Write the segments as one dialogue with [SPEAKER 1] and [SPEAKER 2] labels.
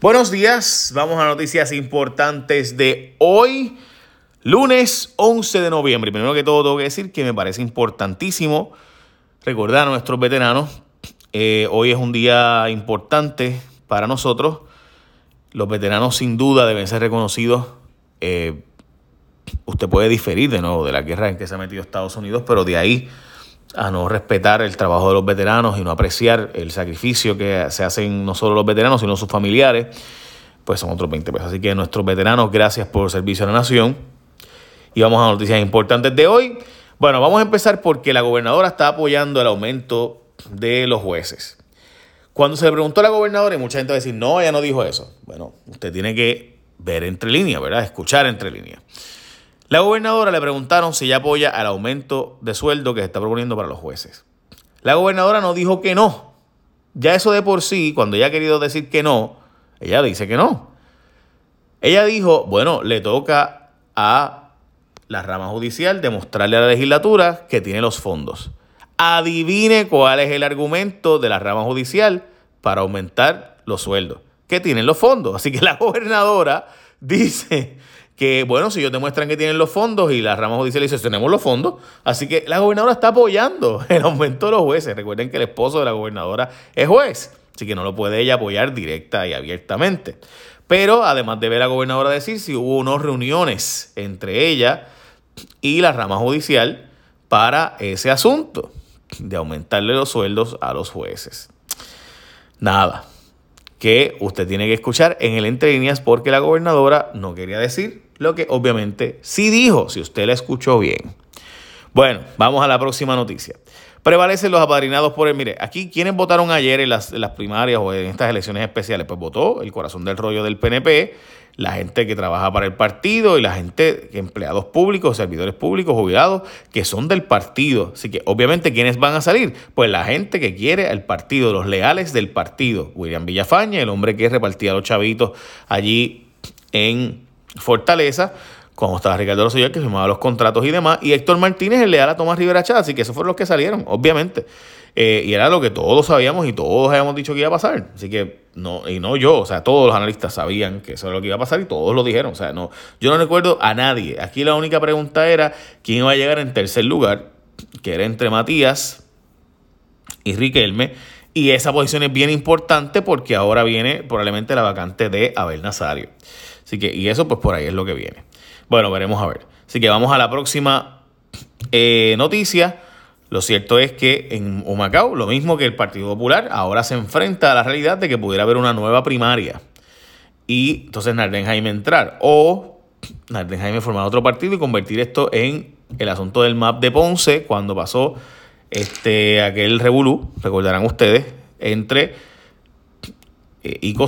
[SPEAKER 1] Buenos días, vamos a noticias importantes de hoy, lunes 11 de noviembre. Primero que todo tengo que decir que me parece importantísimo recordar a nuestros veteranos. Eh, hoy es un día importante para nosotros. Los veteranos sin duda deben ser reconocidos. Eh, usted puede diferir de nuevo de la guerra en que se ha metido Estados Unidos, pero de ahí a no respetar el trabajo de los veteranos y no apreciar el sacrificio que se hacen no solo los veteranos, sino sus familiares, pues son otros 20 pesos. Así que nuestros veteranos, gracias por servicio a la nación. Y vamos a noticias importantes de hoy. Bueno, vamos a empezar porque la gobernadora está apoyando el aumento de los jueces. Cuando se le preguntó a la gobernadora, y mucha gente va a decir, no, ella no dijo eso. Bueno, usted tiene que ver entre líneas, ¿verdad? Escuchar entre líneas. La gobernadora le preguntaron si ella apoya al aumento de sueldo que se está proponiendo para los jueces. La gobernadora no dijo que no. Ya eso de por sí, cuando ella ha querido decir que no, ella dice que no. Ella dijo, bueno, le toca a la rama judicial demostrarle a la legislatura que tiene los fondos. Adivine cuál es el argumento de la rama judicial para aumentar los sueldos. Que tienen los fondos. Así que la gobernadora dice que, bueno, si ellos demuestran que tienen los fondos y la rama judicial dice, tenemos los fondos, así que la gobernadora está apoyando el aumento de los jueces. Recuerden que el esposo de la gobernadora es juez, así que no lo puede ella apoyar directa y abiertamente. Pero además de ver a la gobernadora decir si hubo unas reuniones entre ella y la rama judicial para ese asunto de aumentarle los sueldos a los jueces. Nada, que usted tiene que escuchar en el entre líneas porque la gobernadora no quería decir lo que obviamente sí dijo, si usted la escuchó bien. Bueno, vamos a la próxima noticia. Prevalecen los apadrinados por el. Mire, aquí, ¿quiénes votaron ayer en las, primarias o en estas elecciones especiales? Pues votó el corazón del rollo del PNP, la gente que trabaja para el partido y la gente, empleados públicos, servidores públicos, jubilados, que son del partido. Así que, obviamente, ¿quiénes van a salir? Pues la gente que quiere el partido, los leales del partido. William Villafaña, el hombre que repartía los chavitos allí en Fortaleza, cuando estaba Ricardo Rosselló, que firmaba los contratos y demás, y Héctor Martínez, el leal a Tomás Rivera Chávez, así que esos fueron los que salieron, obviamente. Eh, y era lo que todos sabíamos y todos habíamos dicho que iba a pasar. Así que, no, y no yo, o sea, todos los analistas sabían que eso era lo que iba a pasar y todos lo dijeron. O sea, no, yo no recuerdo a nadie. Aquí la única pregunta era quién iba a llegar en tercer lugar, que era entre Matías y Riquelme. Y esa posición es bien importante porque ahora viene probablemente la vacante de Abel Nazario. Así que, y eso pues por ahí es lo que viene. Bueno, veremos a ver. Así que vamos a la próxima eh, noticia. Lo cierto es que en Humacao, lo mismo que el Partido Popular, ahora se enfrenta a la realidad de que pudiera haber una nueva primaria. Y entonces Narden Jaime entrar. O Narden Jaime formar otro partido y convertir esto en el asunto del map de Ponce, cuando pasó este, aquel revolú, recordarán ustedes, entre eh, Ico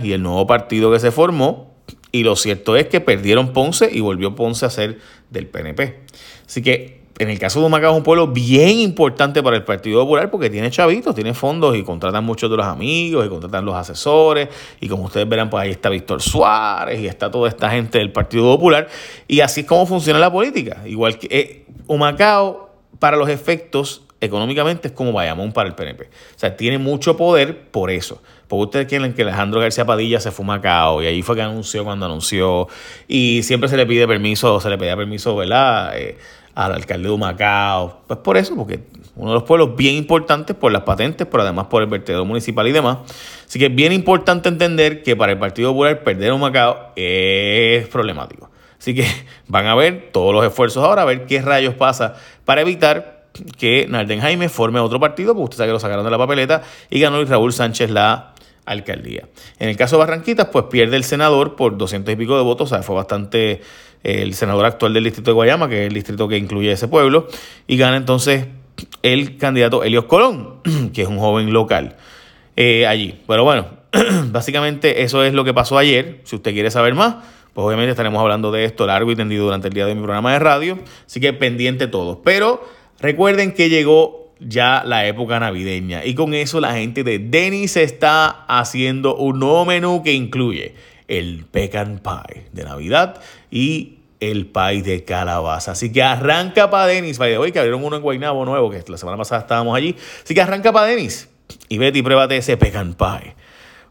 [SPEAKER 1] y el nuevo partido que se formó, y lo cierto es que perdieron Ponce y volvió Ponce a ser del PNP. Así que en el caso de Humacao es un pueblo bien importante para el Partido Popular porque tiene chavitos, tiene fondos y contratan muchos de los amigos y contratan los asesores. Y como ustedes verán, pues ahí está Víctor Suárez y está toda esta gente del Partido Popular. Y así es como funciona la política. Igual que eh, Humacao, para los efectos económicamente, es como Bayamón para el PNP. O sea, tiene mucho poder por eso. Porque ustedes quieren que Alejandro García Padilla se fue a Macao y ahí fue que anunció cuando anunció. Y siempre se le pide permiso, se le pedía permiso, ¿verdad? Eh, al alcalde de Macao. Pues por eso, porque uno de los pueblos bien importantes por las patentes, pero además por el vertedero municipal y demás. Así que es bien importante entender que para el Partido Popular perder un Macao es problemático. Así que van a ver todos los esfuerzos ahora, a ver qué rayos pasa para evitar que Narden Jaime forme otro partido, porque usted sabe que lo sacaron de la papeleta y ganó Luis Raúl Sánchez la alcaldía. En el caso de Barranquitas, pues pierde el senador por 200 y pico de votos, o sea, fue bastante eh, el senador actual del distrito de Guayama, que es el distrito que incluye ese pueblo, y gana entonces el candidato Helios Colón, que es un joven local eh, allí. Pero bueno, básicamente eso es lo que pasó ayer. Si usted quiere saber más, pues obviamente estaremos hablando de esto largo y tendido durante el día de mi programa de radio, así que pendiente todos. Pero recuerden que llegó ya la época navideña. Y con eso la gente de Denis está haciendo un nuevo menú que incluye el pecan pie de Navidad y el pie de calabaza. Así que arranca para Denis. By hoy que abrieron uno en Guaynabo nuevo, que la semana pasada estábamos allí. Así que arranca para Denis. Y vete y pruébate ese pecan pie.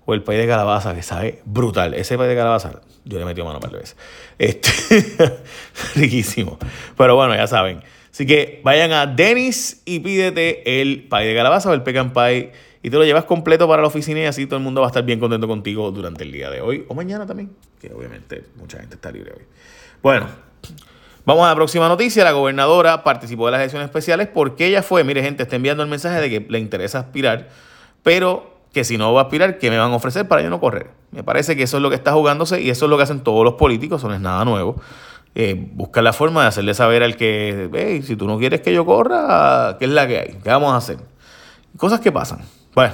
[SPEAKER 1] o el pay de calabaza, que sabe brutal. Ese pay de calabaza, yo le metido mano para veces. Este, riquísimo. Pero bueno, ya saben. Así que vayan a Denis y pídete el pay de calabaza o el pecan pie y te lo llevas completo para la oficina y así todo el mundo va a estar bien contento contigo durante el día de hoy o mañana también, que obviamente mucha gente está libre hoy. Bueno, vamos a la próxima noticia. La gobernadora participó de las elecciones especiales porque ella fue, mire gente, está enviando el mensaje de que le interesa aspirar, pero que si no va a aspirar, ¿qué me van a ofrecer para yo no correr? Me parece que eso es lo que está jugándose y eso es lo que hacen todos los políticos, eso no es nada nuevo. Eh, la forma de hacerle saber al que, hey, si tú no quieres que yo corra, ¿qué es la que hay? ¿Qué vamos a hacer? Cosas que pasan. Bueno,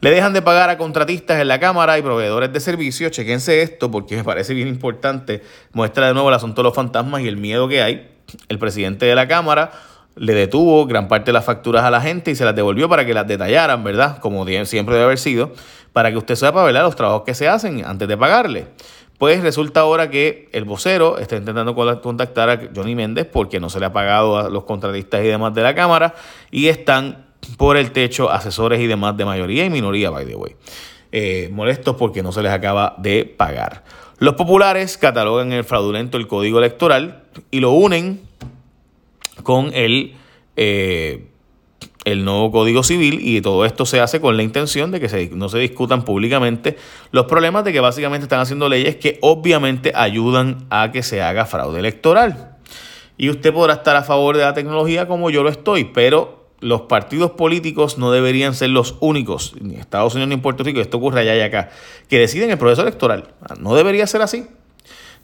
[SPEAKER 1] le dejan de pagar a contratistas en la Cámara y proveedores de servicios. Chequense esto porque me parece bien importante. Muestra de nuevo el asunto de los fantasmas y el miedo que hay. El presidente de la Cámara le detuvo gran parte de las facturas a la gente y se las devolvió para que las detallaran, ¿verdad? Como siempre debe haber sido, para que usted sepa, ¿verdad? Los trabajos que se hacen antes de pagarle. Pues resulta ahora que el vocero está intentando contactar a Johnny Méndez porque no se le ha pagado a los contratistas y demás de la Cámara y están por el techo asesores y demás de mayoría y minoría, by the way. Eh, molestos porque no se les acaba de pagar. Los populares catalogan el fraudulento el código electoral y lo unen con el, eh, el nuevo Código Civil y todo esto se hace con la intención de que no se discutan públicamente los problemas de que básicamente están haciendo leyes que obviamente ayudan a que se haga fraude electoral. Y usted podrá estar a favor de la tecnología como yo lo estoy, pero los partidos políticos no deberían ser los únicos, ni Estados Unidos ni Puerto Rico, esto ocurre allá y acá, que deciden el proceso electoral. No debería ser así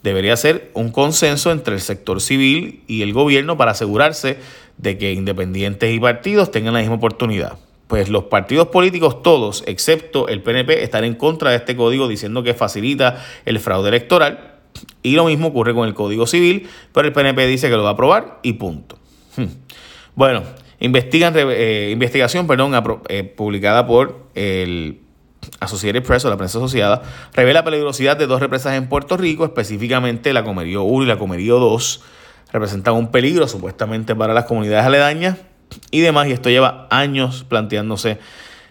[SPEAKER 1] debería ser un consenso entre el sector civil y el gobierno para asegurarse de que independientes y partidos tengan la misma oportunidad. Pues los partidos políticos todos, excepto el PNP, están en contra de este código diciendo que facilita el fraude electoral. Y lo mismo ocurre con el Código Civil, pero el PNP dice que lo va a aprobar y punto. Hmm. Bueno, investigan, eh, investigación perdón, eh, publicada por el Associated Press o la prensa asociada, revela la peligrosidad de dos represas en Puerto Rico, específicamente la Comerío 1 y la Comerío 2. Representan un peligro supuestamente para las comunidades aledañas y demás, y esto lleva años planteándose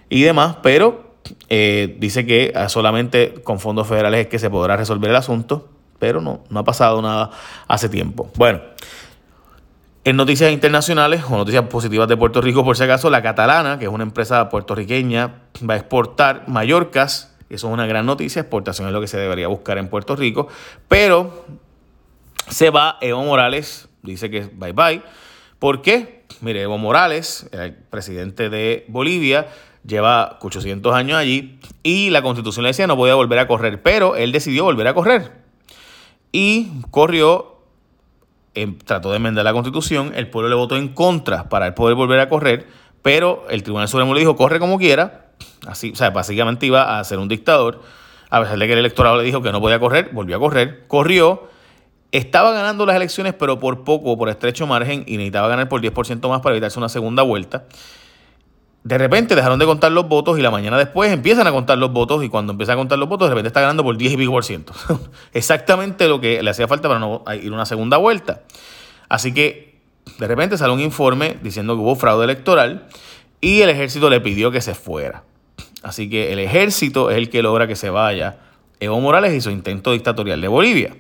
[SPEAKER 1] y demás, pero eh, dice que solamente con fondos federales es que se podrá resolver el asunto, pero no, no ha pasado nada hace tiempo. Bueno. En noticias internacionales o noticias positivas de Puerto Rico, por si acaso, la Catalana, que es una empresa puertorriqueña, va a exportar Mallorcas. Eso es una gran noticia. Exportación es lo que se debería buscar en Puerto Rico. Pero se va Evo Morales, dice que bye bye. ¿Por qué? Mire, Evo Morales, presidente de Bolivia, lleva 800 años allí y la constitución le decía no podía volver a correr, pero él decidió volver a correr. Y corrió Em, trató de enmendar la constitución, el pueblo le votó en contra para él poder volver a correr, pero el Tribunal Supremo le dijo, corre como quiera, así, o sea, básicamente iba a ser un dictador, a pesar de que el electorado le dijo que no podía correr, volvió a correr, corrió, estaba ganando las elecciones, pero por poco, por estrecho margen, y necesitaba ganar por 10% más para evitarse una segunda vuelta. De repente dejaron de contar los votos y la mañana después empiezan a contar los votos y cuando empieza a contar los votos de repente está ganando por 10 y pico por ciento. Exactamente lo que le hacía falta para no ir una segunda vuelta. Así que de repente sale un informe diciendo que hubo fraude electoral y el ejército le pidió que se fuera. Así que el ejército es el que logra que se vaya Evo Morales y su intento dictatorial de Bolivia.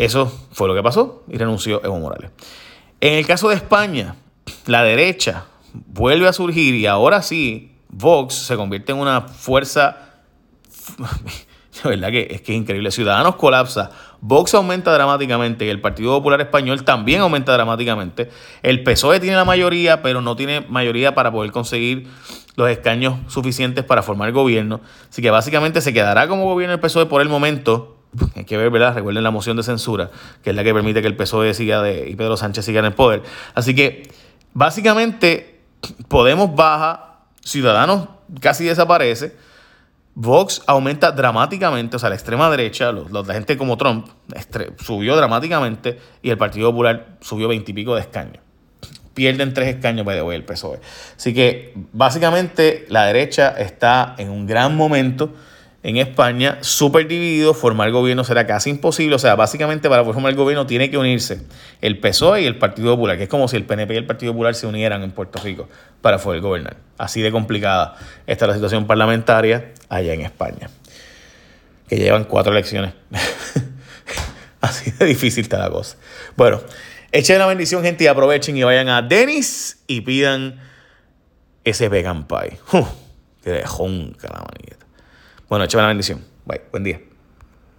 [SPEAKER 1] Eso fue lo que pasó y renunció Evo Morales. En el caso de España, la derecha vuelve a surgir y ahora sí, Vox se convierte en una fuerza. verdad que es que es increíble. Ciudadanos colapsa. Vox aumenta dramáticamente y el Partido Popular Español también aumenta dramáticamente. El PSOE tiene la mayoría, pero no tiene mayoría para poder conseguir los escaños suficientes para formar gobierno. Así que básicamente se quedará como gobierno el PSOE por el momento. Hay que ver, ¿verdad? Recuerden la moción de censura, que es la que permite que el PSOE siga de, y Pedro Sánchez siga en el poder. Así que básicamente Podemos baja, Ciudadanos casi desaparece, Vox aumenta dramáticamente, o sea, la extrema derecha, la gente como Trump, subió dramáticamente y el Partido Popular subió veintipico de escaños. Pierden tres escaños para el PSOE. Así que básicamente la derecha está en un gran momento en España, súper dividido, formar gobierno será casi imposible. O sea, básicamente para formar el gobierno tiene que unirse el PSOE y el Partido Popular, que es como si el PNP y el Partido Popular se unieran en Puerto Rico para poder gobernar. Así de complicada está la situación parlamentaria allá en España, que llevan cuatro elecciones. Así de difícil está la cosa. Bueno, echen la bendición, gente, y aprovechen y vayan a Denis y pidan ese vegan pie. ¡Uh! que de la manita. Bueno, échame la bendición. Bye. Buen día.